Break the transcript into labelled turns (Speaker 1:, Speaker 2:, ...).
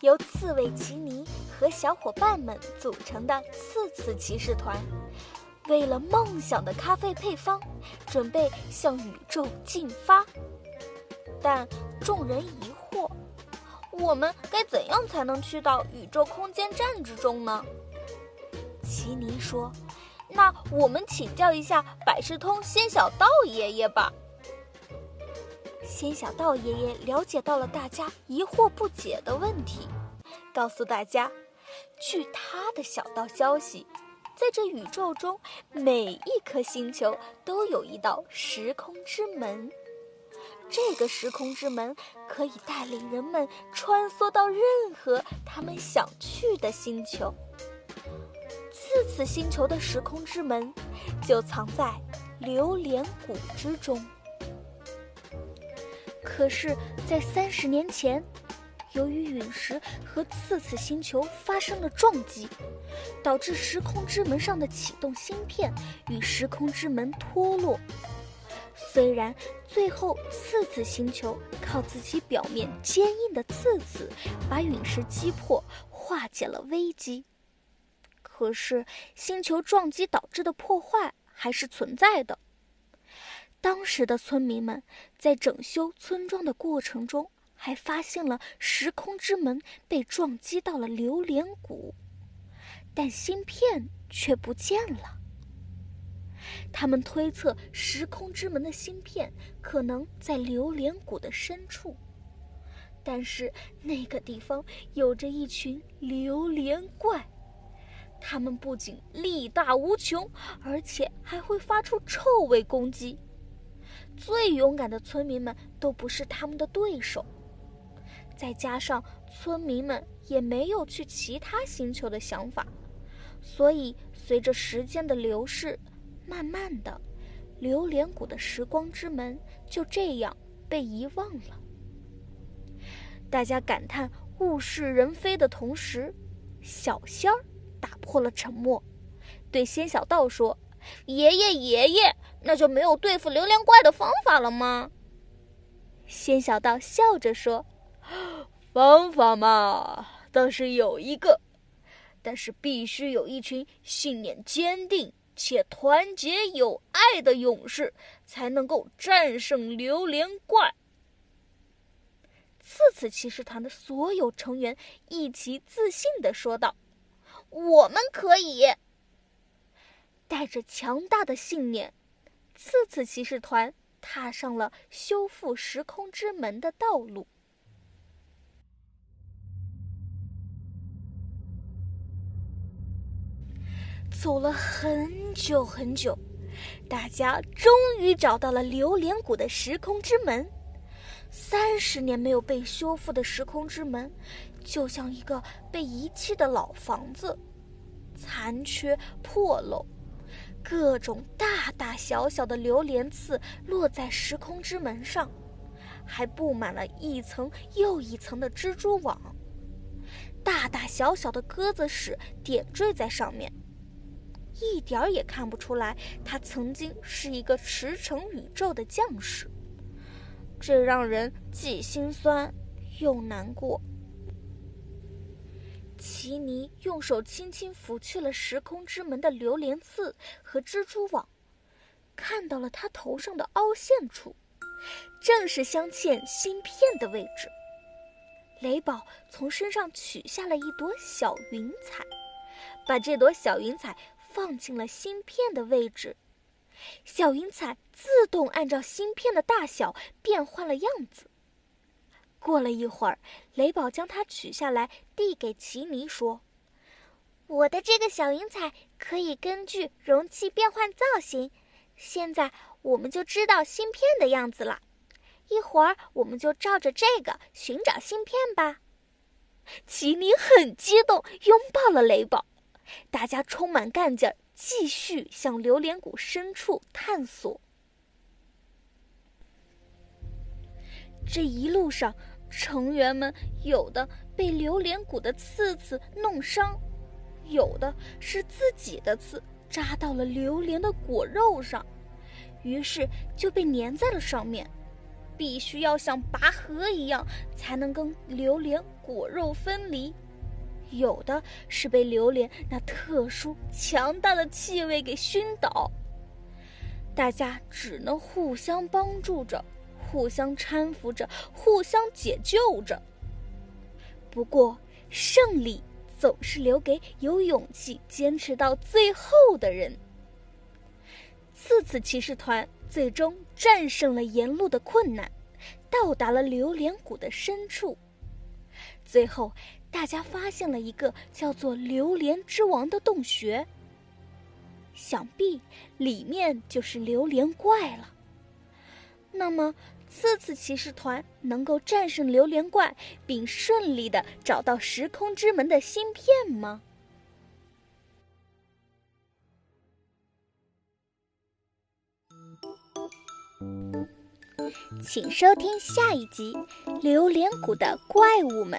Speaker 1: 由刺猬奇尼和小伙伴们组成的刺刺骑士团，为了梦想的咖啡配方，准备向宇宙进发。但众人疑惑：我们该怎样才能去到宇宙空间站之中呢？奇尼说：“那我们请教一下百事通仙小道爷爷吧。”仙小道爷爷了解到了大家疑惑不解的问题，告诉大家，据他的小道消息，在这宇宙中，每一颗星球都有一道时空之门，这个时空之门可以带领人们穿梭到任何他们想去的星球。次次星球的时空之门，就藏在榴莲谷之中。可是，在三十年前，由于陨石和次次星球发生了撞击，导致时空之门上的启动芯片与时空之门脱落。虽然最后次次星球靠自己表面坚硬的刺子把陨石击破，化解了危机，可是星球撞击导致的破坏还是存在的。当时的村民们在整修村庄的过程中，还发现了时空之门被撞击到了榴莲谷，但芯片却不见了。他们推测时空之门的芯片可能在榴莲谷的深处，但是那个地方有着一群榴莲怪，它们不仅力大无穷，而且还会发出臭味攻击。最勇敢的村民们都不是他们的对手，再加上村民们也没有去其他星球的想法，所以随着时间的流逝，慢慢的，榴莲谷的时光之门就这样被遗忘了。大家感叹物是人非的同时，小仙儿打破了沉默，对仙小道说：“爷爷，爷爷。”那就没有对付榴莲怪的方法了吗？仙小道笑着说：“
Speaker 2: 方法嘛，倒是有一个，但是必须有一群信念坚定且团结友爱的勇士，才能够战胜榴莲怪。”
Speaker 1: 次次骑士团的所有成员一起自信的说道：“我们可以！”带着强大的信念。次次骑士团踏上了修复时空之门的道路。走了很久很久，大家终于找到了榴莲谷的时空之门。三十年没有被修复的时空之门，就像一个被遗弃的老房子，残缺破漏。各种大大小小的榴莲刺落在时空之门上，还布满了一层又一层的蜘蛛网。大大小小的鸽子屎点缀在上面，一点儿也看不出来他曾经是一个驰骋宇宙的将士。这让人既心酸又难过。奇尼用手轻轻拂去了时空之门的榴莲刺和蜘蛛网，看到了他头上的凹陷处，正是镶嵌芯片的位置。雷宝从身上取下了一朵小云彩，把这朵小云彩放进了芯片的位置，小云彩自动按照芯片的大小变换了样子。过了一会儿，雷宝将它取下来，递给奇尼，说：“我的这个小云彩可以根据容器变换造型，现在我们就知道芯片的样子了。一会儿我们就照着这个寻找芯片吧。”奇尼很激动，拥抱了雷宝。大家充满干劲儿，继续向榴莲谷深处探索。这一路上。成员们有的被榴莲骨的刺刺弄伤，有的是自己的刺扎到了榴莲的果肉上，于是就被粘在了上面。必须要像拔河一样，才能跟榴莲果肉分离。有的是被榴莲那特殊强大的气味给熏倒。大家只能互相帮助着，互相搀扶着，互相解救着。不过，胜利总是留给有勇气坚持到最后的人。次次骑士团最终战胜了沿路的困难，到达了榴莲谷的深处。最后，大家发现了一个叫做“榴莲之王”的洞穴。想必里面就是榴莲怪了。那么，次次骑士团能够战胜榴莲怪，并顺利的找到时空之门的芯片吗？请收听下一集《榴莲谷的怪物们》。